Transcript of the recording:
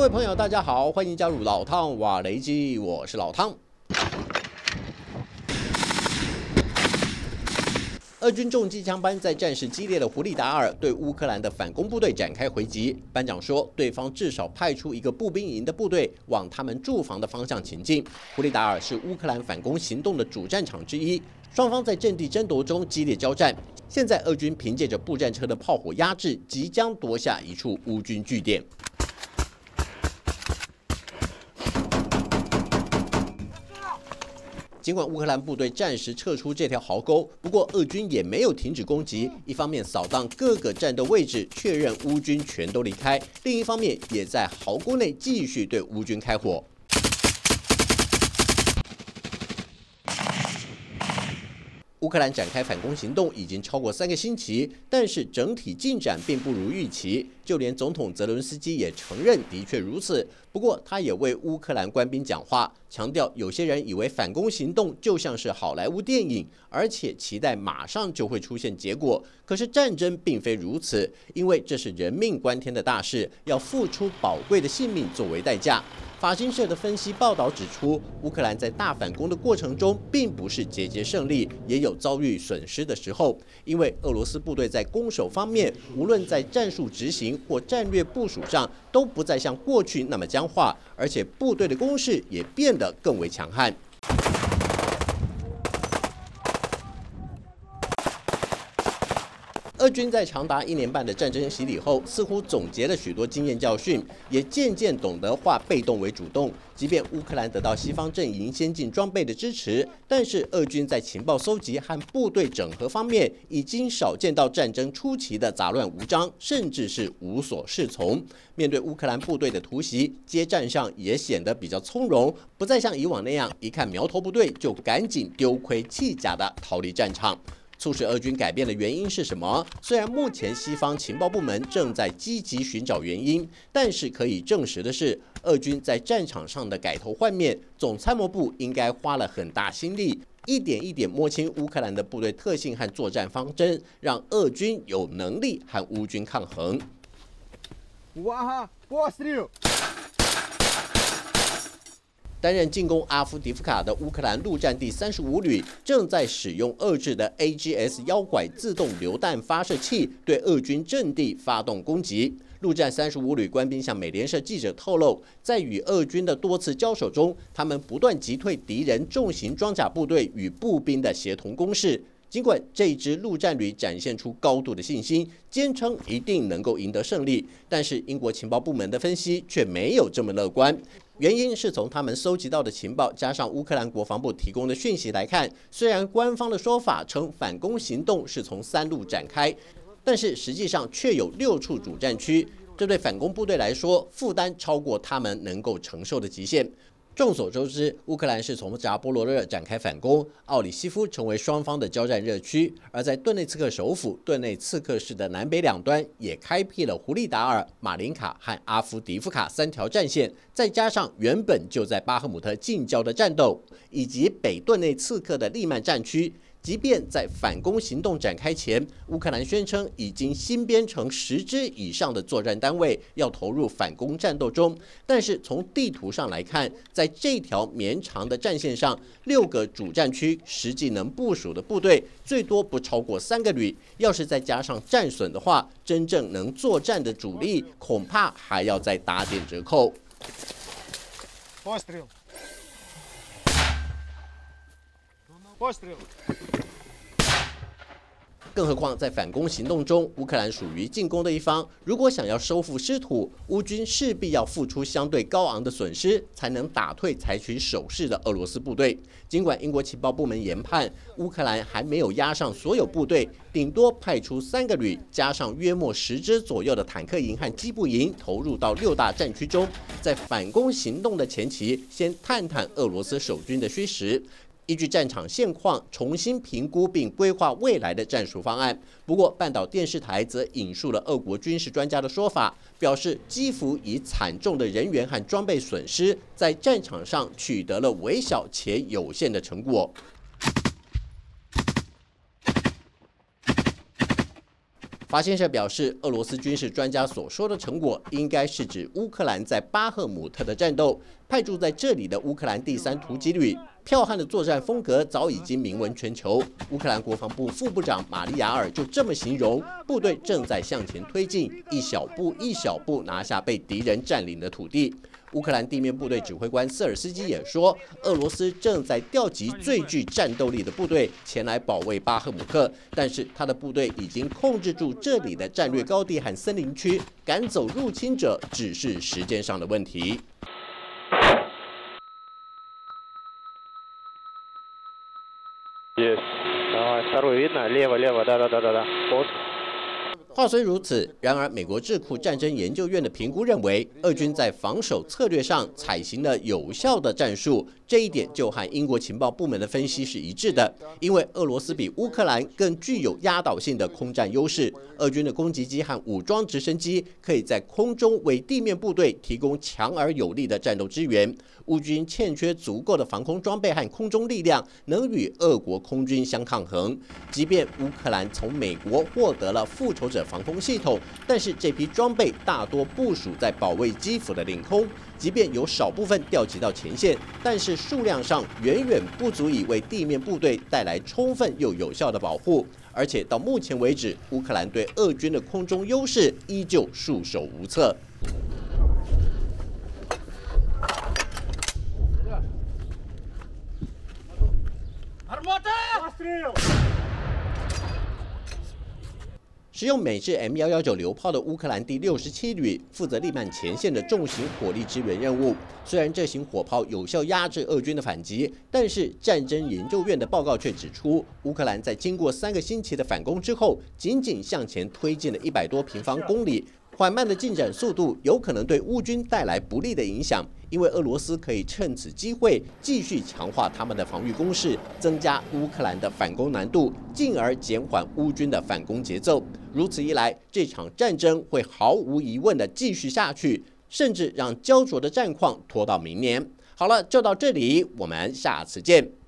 各位朋友，大家好，欢迎加入老汤瓦雷基，我是老汤。俄军重机枪班在战事激烈的胡利达尔对乌克兰的反攻部队展开回击。班长说，对方至少派出一个步兵营的部队往他们驻防的方向前进。胡利达尔是乌克兰反攻行动的主战场之一，双方在阵地争夺中激烈交战。现在，俄军凭借着步战车的炮火压制，即将夺下一处乌军据点。尽管乌克兰部队暂时撤出这条壕沟，不过俄军也没有停止攻击。一方面扫荡各个战斗位置，确认乌军全都离开；另一方面也在壕沟内继续对乌军开火。乌克兰展开反攻行动已经超过三个星期，但是整体进展并不如预期。就连总统泽伦斯基也承认的确如此。不过，他也为乌克兰官兵讲话，强调有些人以为反攻行动就像是好莱坞电影，而且期待马上就会出现结果。可是战争并非如此，因为这是人命关天的大事，要付出宝贵的性命作为代价。法新社的分析报道指出，乌克兰在大反攻的过程中，并不是节节胜利，也有遭遇损失的时候。因为俄罗斯部队在攻守方面，无论在战术执行或战略部署上，都不再像过去那么僵化，而且部队的攻势也变得更为强悍。俄军在长达一年半的战争洗礼后，似乎总结了许多经验教训，也渐渐懂得化被动为主动。即便乌克兰得到西方阵营先进装备的支持，但是俄军在情报搜集和部队整合方面，已经少见到战争初期的杂乱无章，甚至是无所适从。面对乌克兰部队的突袭，接战上也显得比较从容，不再像以往那样，一看苗头不对就赶紧丢盔弃甲的逃离战场。促使俄军改变的原因是什么？虽然目前西方情报部门正在积极寻找原因，但是可以证实的是，俄军在战场上的改头换面，总参谋部应该花了很大心力，一点一点摸清乌克兰的部队特性和作战方针，让俄军有能力和乌军抗衡。担任进攻阿夫迪夫卡的乌克兰陆战第三十五旅正在使用遏制的 AGS 腰拐自动榴弹发射器对俄军阵地发动攻击。陆战三十五旅官兵向美联社记者透露，在与俄军的多次交手中，他们不断击退敌人重型装甲部队与步兵的协同攻势。尽管这支陆战旅展现出高度的信心，坚称一定能够赢得胜利，但是英国情报部门的分析却没有这么乐观。原因是从他们搜集到的情报，加上乌克兰国防部提供的讯息来看，虽然官方的说法称反攻行动是从三路展开，但是实际上却有六处主战区，这对反攻部队来说，负担超过他们能够承受的极限。众所周知，乌克兰是从扎波罗热展开反攻，奥里西夫成为双方的交战热区；而在顿内茨克首府顿内茨克市的南北两端，也开辟了胡利达尔、马林卡和阿夫迪夫卡三条战线，再加上原本就在巴赫姆特近郊的战斗，以及北顿内茨克的利曼战区。即便在反攻行动展开前，乌克兰宣称已经新编成十支以上的作战单位要投入反攻战斗中，但是从地图上来看，在这条绵长的战线上，六个主战区实际能部署的部队最多不超过三个旅。要是再加上战损的话，真正能作战的主力恐怕还要再打点折扣。更何况，在反攻行动中，乌克兰属于进攻的一方。如果想要收复失土，乌军势必要付出相对高昂的损失，才能打退采取守势的俄罗斯部队。尽管英国情报部门研判，乌克兰还没有压上所有部队，顶多派出三个旅，加上约莫十支左右的坦克营和机步营，投入到六大战区中，在反攻行动的前期，先探探俄罗斯守军的虚实。依据战场现况，重新评估并规划未来的战术方案。不过，半岛电视台则引述了俄国军事专家的说法，表示基辅以惨重的人员和装备损失，在战场上取得了微小且有限的成果。法新社表示，俄罗斯军事专家所说的成果，应该是指乌克兰在巴赫姆特的战斗。派驻在这里的乌克兰第三突击旅，剽悍的作战风格早已经名闻全球。乌克兰国防部副部长玛利亚尔就这么形容：部队正在向前推进，一小步一小步拿下被敌人占领的土地。乌克兰地面部队指挥官瑟尔斯基也说，俄罗斯正在调集最具战斗力的部队前来保卫巴赫姆克，但是他的部队已经控制住这里的战略高地和森林区，赶走入侵者只是时间上的问题。话虽如此，然而美国智库战争研究院的评估认为，俄军在防守策略上采行了有效的战术。这一点就和英国情报部门的分析是一致的，因为俄罗斯比乌克兰更具有压倒性的空战优势。俄军的攻击机和武装直升机可以在空中为地面部队提供强而有力的战斗支援。乌军欠缺足够的防空装备和空中力量，能与俄国空军相抗衡。即便乌克兰从美国获得了复仇者防空系统，但是这批装备大多部署在保卫基辅的领空。即便有少部分调集到前线，但是数量上远远不足以为地面部队带来充分又有效的保护。而且到目前为止，乌克兰对俄军的空中优势依旧束手无策。使用美制 M 幺幺九榴炮的乌克兰第六十七旅负责利曼前线的重型火力支援任务。虽然这型火炮有效压制俄军的反击，但是战争研究院的报告却指出，乌克兰在经过三个星期的反攻之后，仅仅向前推进了一百多平方公里。缓慢的进展速度有可能对乌军带来不利的影响，因为俄罗斯可以趁此机会继续强化他们的防御攻势，增加乌克兰的反攻难度，进而减缓乌军的反攻节奏。如此一来，这场战争会毫无疑问的继续下去，甚至让焦灼的战况拖到明年。好了，就到这里，我们下次见。